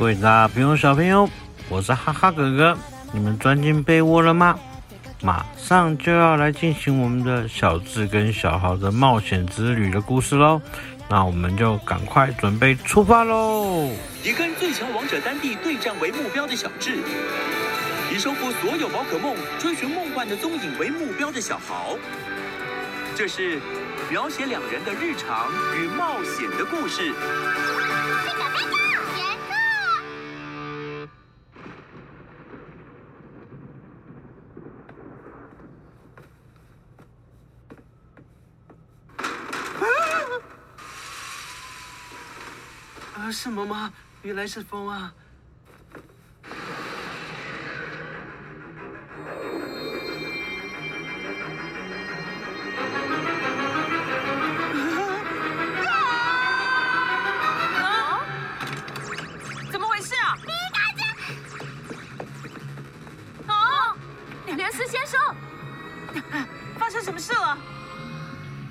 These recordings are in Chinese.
各位大朋友、小朋友，我是哈哈哥哥，你们钻进被窝了吗？马上就要来进行我们的小智跟小豪的冒险之旅的故事喽，那我们就赶快准备出发喽！以跟最强王者丹帝对战为目标的小智，以收服所有宝可梦、追寻梦幻的踪影为目标的小豪，这是描写两人的日常与冒险的故事。啊，什么吗？原来是风啊！啊！怎么回事啊？皮卡丘！啊！连斯先生，发生什么事了？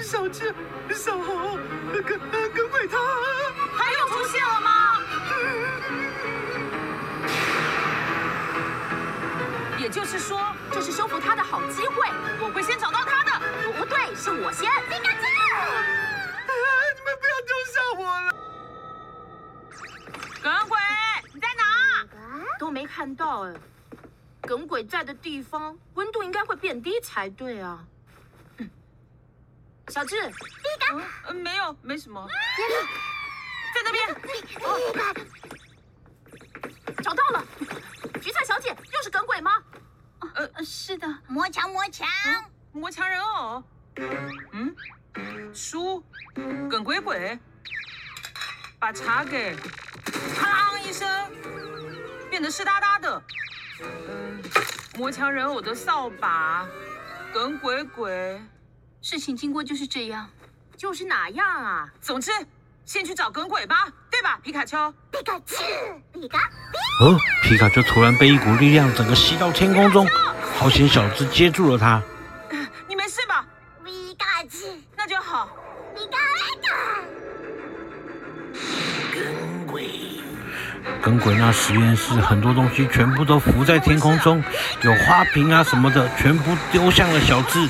小智、小红、跟跟鬼他，他又出现了吗？也就是说，这是收服他的好机会。我会先找到他的。不对，是我先。皮卡丘！你们不要丢下我了！耿鬼，你在哪？都没看到哎。耿鬼在的地方，温度应该会变低才对啊。小智，皮卡，嗯，没有，没什么。在那边。找到了，橘菜小姐，又是耿鬼吗？呃，是的。魔强，魔强，魔强人偶。嗯，书，耿鬼鬼，把茶给，啪一声，变得湿哒哒的。嗯，魔强人偶的扫把，耿鬼鬼。事情经过就是这样，就是哪样啊？总之，先去找耿鬼吧，对吧，皮卡丘？皮卡丘，皮卡。哦，皮卡丘突然被一股力量整个吸到天空中，好险小智接住了他。你没事吧？皮卡丘，那就好。皮卡丘，耿鬼，耿鬼那实验室很多东西全部都浮在天空中，有花瓶啊什么的，全部丢向了小智。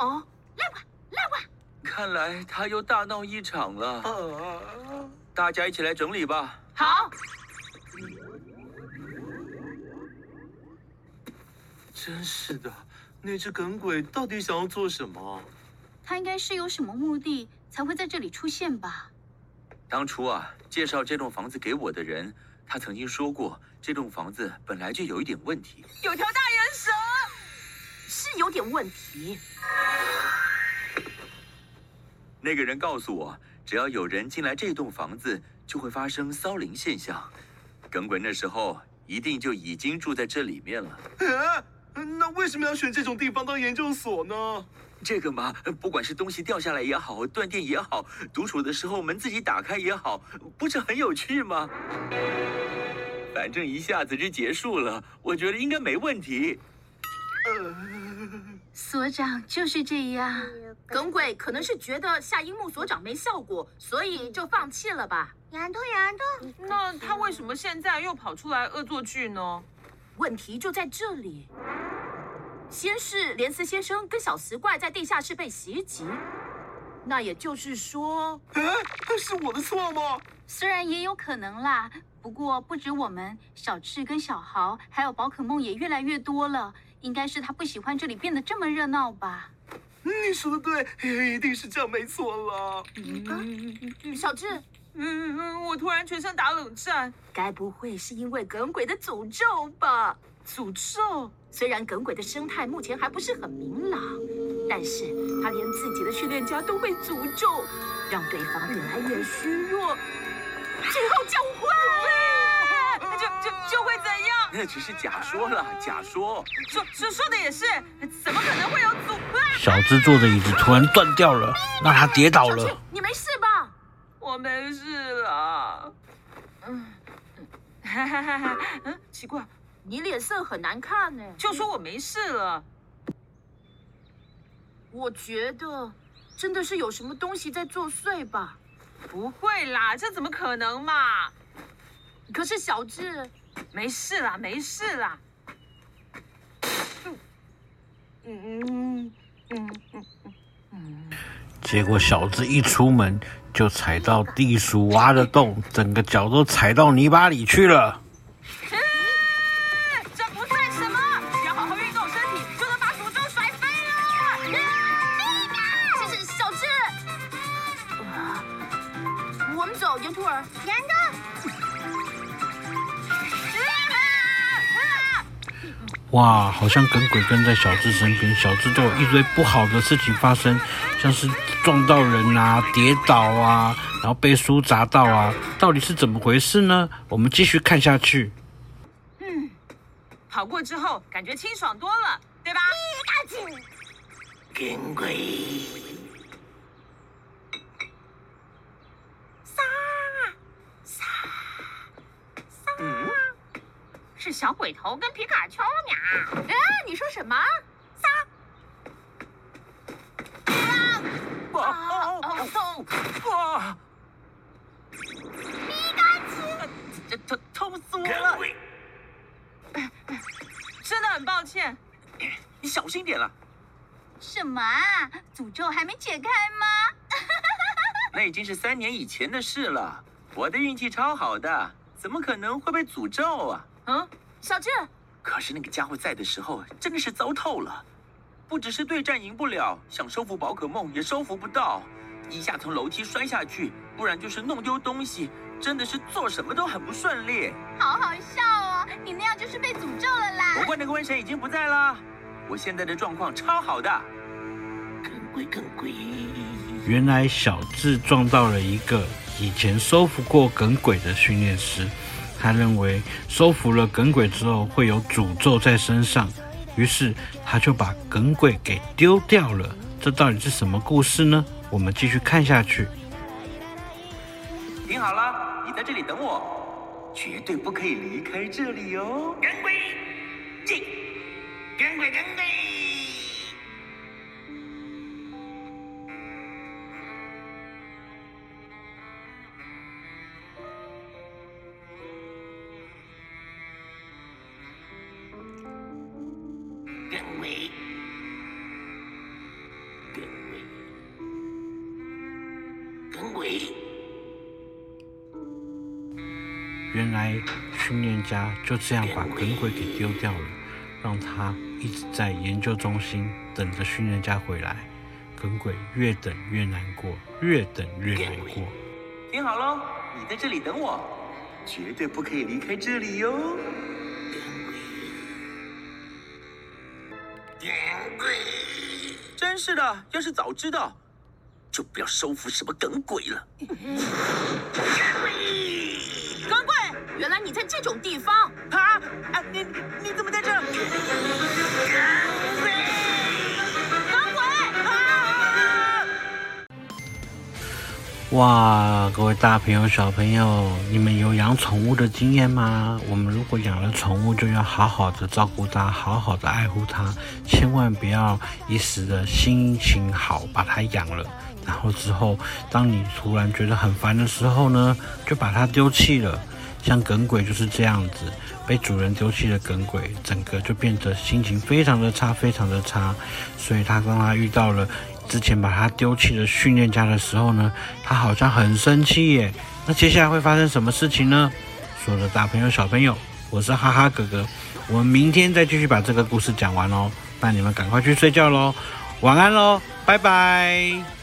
哦，来吧，来吧。看来他又大闹一场了。呃，大家一起来整理吧。好。真是的，那只耿鬼到底想要做什么？他应该是有什么目的才会在这里出现吧？当初啊，介绍这栋房子给我的人，他曾经说过，这栋房子本来就有一点问题。有条大眼蛇，是有点问题。那个人告诉我，只要有人进来这栋房子，就会发生骚灵现象。耿鬼那时候一定就已经住在这里面了。啊，那为什么要选这种地方当研究所呢？这个嘛，不管是东西掉下来也好，断电也好，独处的时候门自己打开也好，不是很有趣吗？反正一下子就结束了，我觉得应该没问题。呃，所长就是这样。耿鬼可能是觉得夏樱木所长没效果，所以就放弃了吧。杨通，杨通，那他为什么现在又跑出来恶作剧呢？问题就在这里。先是连斯先生跟小磁怪在地下室被袭击，那也就是说，啊，是我的错吗？虽然也有可能啦，不过不止我们，小智跟小豪，还有宝可梦也越来越多了，应该是他不喜欢这里变得这么热闹吧？你说的对，一定是这样，没错了。嗯，小智，嗯嗯，我突然全身打冷战，该不会是因为耿鬼的诅咒吧？诅咒。虽然耿鬼的生态目前还不是很明朗，但是他连自己的训练家都被诅咒，让对方越来越虚弱，最后就会，就就就会怎样？那只是假说了，假说。说说说的也是，怎么可能会有诅？小智坐的椅子突然断掉了，让他跌倒了。你没事吧？我没事了。嗯，哈哈哈哈。嗯，奇怪，你脸色很难看呢。就说我没事了。我觉得真的是有什么东西在作祟吧？不会啦，这怎么可能嘛？可是小智，没事啦，没事啦。嗯嗯嗯嗯嗯嗯。结果小子一出门就踩到地鼠挖的洞，整个脚都踩到泥巴里去了。哇，好像耿鬼跟在小智身边，小智都有一堆不好的事情发生，像是撞到人啊、跌倒啊，然后被书砸到啊，到底是怎么回事呢？我们继续看下去。嗯，跑过之后感觉清爽多了，对吧？耿鬼，沙沙沙。嗯。是小鬼头跟皮卡丘呢？哎，你说什么？撒！哇哦哦哇！皮卡丘，这痛痛死我了！真的很抱歉，你小心点了。什么啊？诅咒还没解开吗？那已经是三年以前的事了。我的运气超好的，怎么可能会被诅咒啊？嗯，小智，可是那个家伙在的时候真的是糟透了，不只是对战赢不了，想收服宝可梦也收服不到，一下从楼梯摔下去，不然就是弄丢东西，真的是做什么都很不顺利。好好笑哦，你那样就是被诅咒了啦。不过那个瘟神已经不在了，我现在的状况超好的。耿鬼，耿鬼，原来小智撞到了一个以前收服过耿鬼的训练师。他认为收服了耿鬼之后会有诅咒在身上，于是他就把耿鬼给丢掉了。这到底是什么故事呢？我们继续看下去。听好了，你在这里等我，绝对不可以离开这里哦。耿鬼，进，耿鬼，耿鬼。原来训练家就这样把耿鬼给丢掉了，让他一直在研究中心等着训练家回来。耿鬼越等越难过，越等越难过。听好喽，你在这里等我，绝对不可以离开这里哟。耿鬼，真是的，要是早知道，就不要收服什么耿鬼了。原来你在这种地方啊！啊，你你怎么在这？耿鬼！耿鬼！啊！哇，各位大朋友、小朋友，你们有养宠物的经验吗？我们如果养了宠物，就要好好的照顾它，好好的爱护它，千万不要一时的心情好把它养了，然后之后当你突然觉得很烦的时候呢，就把它丢弃了。像耿鬼就是这样子，被主人丢弃的耿鬼，整个就变得心情非常的差，非常的差。所以他当他遇到了之前把他丢弃的训练家的时候呢，他好像很生气耶。那接下来会发生什么事情呢？所有的大朋友小朋友，我是哈哈哥哥，我们明天再继续把这个故事讲完哦。那你们赶快去睡觉喽，晚安喽，拜拜。